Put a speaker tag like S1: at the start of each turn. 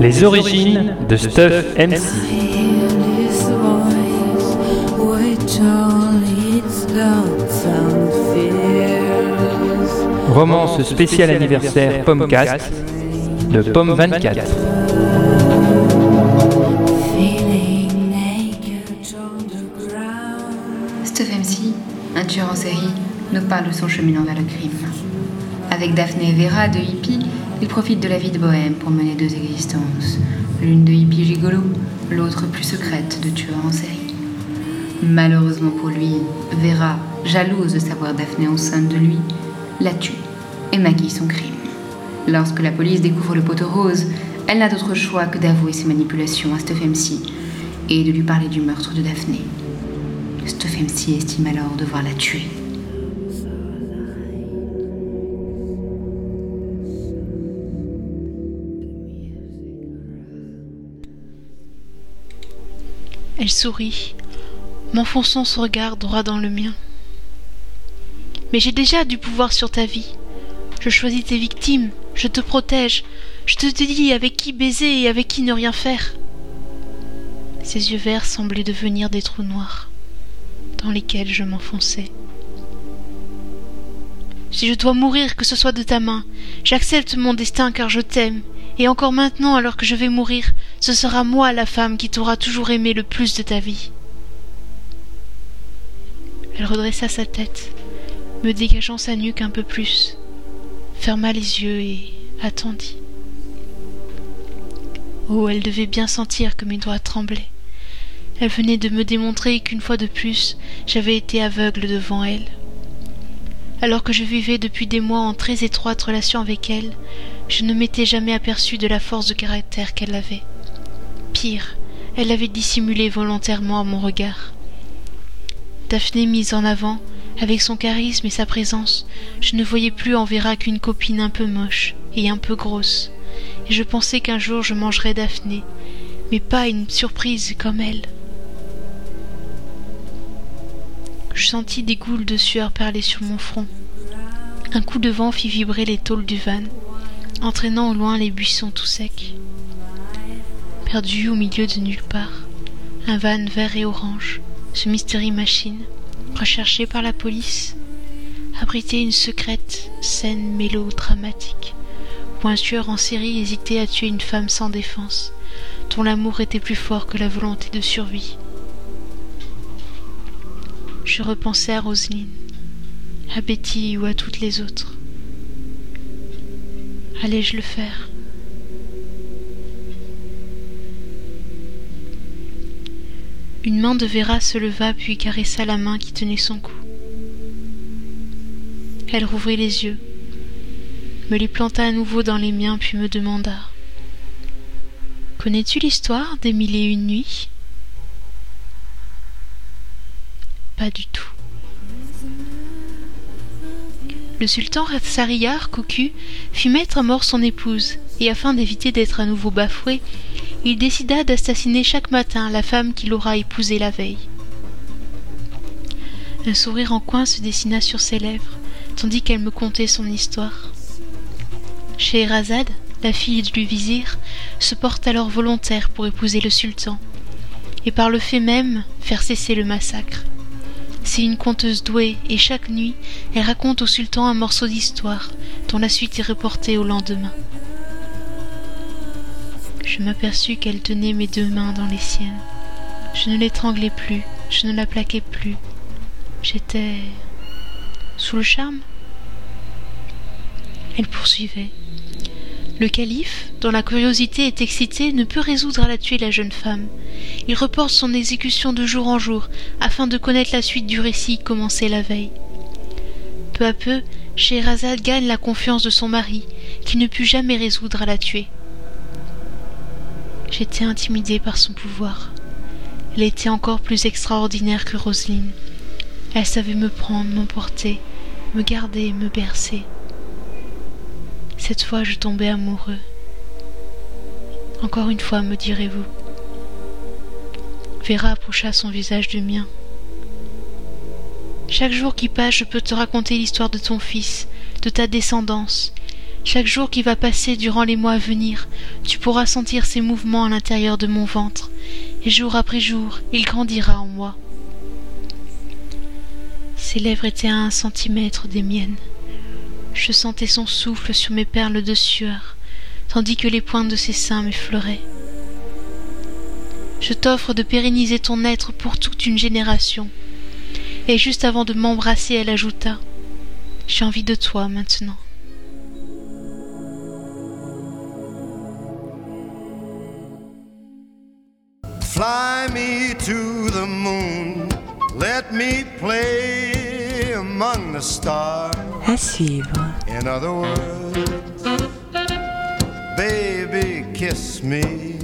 S1: Les origines de Stuff MC. Romance spéciale anniversaire Pommecast de Pomme 24.
S2: Un tueur en série, nous parle de son cheminant vers le crime. Avec Daphné et Vera, deux hippies, il profite de la vie de bohème pour mener deux existences. L'une de hippie gigolo, l'autre plus secrète de tueur en série. Malheureusement pour lui, Vera, jalouse de savoir Daphné enceinte de lui, la tue et maquille son crime. Lorsque la police découvre le poteau rose, elle n'a d'autre choix que d'avouer ses manipulations à Stuff MC et de lui parler du meurtre de Daphné. Stuff MC estime alors devoir la tuer.
S3: Elle sourit, m'enfonçant son regard droit dans le mien. Mais j'ai déjà du pouvoir sur ta vie. Je choisis tes victimes, je te protège, je te dis avec qui baiser et avec qui ne rien faire. Ses yeux verts semblaient devenir des trous noirs, dans lesquels je m'enfonçais. Si je dois mourir, que ce soit de ta main, j'accepte mon destin car je t'aime, et encore maintenant, alors que je vais mourir, ce sera moi la femme qui t'aura toujours aimé le plus de ta vie. Elle redressa sa tête, me dégageant sa nuque un peu plus, ferma les yeux et attendit. Oh, elle devait bien sentir que mes doigts tremblaient. Elle venait de me démontrer qu'une fois de plus, j'avais été aveugle devant elle. Alors que je vivais depuis des mois en très étroite relation avec elle, je ne m'étais jamais aperçu de la force de caractère qu'elle avait. Pire, elle avait dissimulé volontairement à mon regard. Daphné mise en avant, avec son charisme et sa présence, je ne voyais plus en Vera qu'une copine un peu moche et un peu grosse, et je pensais qu'un jour je mangerais Daphné, mais pas une surprise comme elle. Je sentis des goules de sueur perler sur mon front. Un coup de vent fit vibrer les tôles du van, entraînant au loin les buissons tout secs. Perdu au milieu de nulle part, un van vert et orange, ce mystery machine, recherché par la police, abritait une secrète scène mélodramatique, où un tueur en série hésitait à tuer une femme sans défense, dont l'amour était plus fort que la volonté de survie. Je repensais à Roselyne, à Betty ou à toutes les autres. Allais-je le faire? Une main de Vera se leva puis caressa la main qui tenait son cou. Elle rouvrit les yeux, me les planta à nouveau dans les miens puis me demanda Connais-tu l'histoire des mille et une nuits Pas du tout. Le sultan Ratsariyar, cocu, fit mettre à mort son épouse, et afin d'éviter d'être à nouveau bafoué, il décida d'assassiner chaque matin la femme qu'il aura épousée la veille. Un sourire en coin se dessina sur ses lèvres, tandis qu'elle me contait son histoire. Scheherazade, la fille du vizir, se porte alors volontaire pour épouser le sultan, et par le fait même faire cesser le massacre. Une conteuse douée, et chaque nuit, elle raconte au sultan un morceau d'histoire, dont la suite est reportée au lendemain. Je m'aperçus qu'elle tenait mes deux mains dans les siennes. Je ne l'étranglais plus, je ne la plaquais plus. J'étais sous le charme. Elle poursuivait. Le calife, dont la curiosité est excitée, ne peut résoudre à la tuer la jeune femme. Il reporte son exécution de jour en jour, afin de connaître la suite du récit commencé la veille. Peu à peu, Scheherazade gagne la confiance de son mari, qui ne put jamais résoudre à la tuer. J'étais intimidée par son pouvoir. Elle était encore plus extraordinaire que Roselyne. Elle savait me prendre, m'emporter, me garder, me bercer. Cette fois, je tombais amoureux. Encore une fois, me direz-vous. Vera approcha son visage du mien. Chaque jour qui passe, je peux te raconter l'histoire de ton fils, de ta descendance. Chaque jour qui va passer durant les mois à venir, tu pourras sentir ses mouvements à l'intérieur de mon ventre, et jour après jour, il grandira en moi. Ses lèvres étaient à un centimètre des miennes. Je sentais son souffle sur mes perles de sueur, tandis que les pointes de ses seins m'effleuraient. Je t'offre de pérenniser ton être pour toute une génération. Et juste avant de m'embrasser, elle ajouta J'ai envie de toi maintenant.
S4: Let me play among the stars.
S5: À suivre.
S4: In other words, baby, kiss me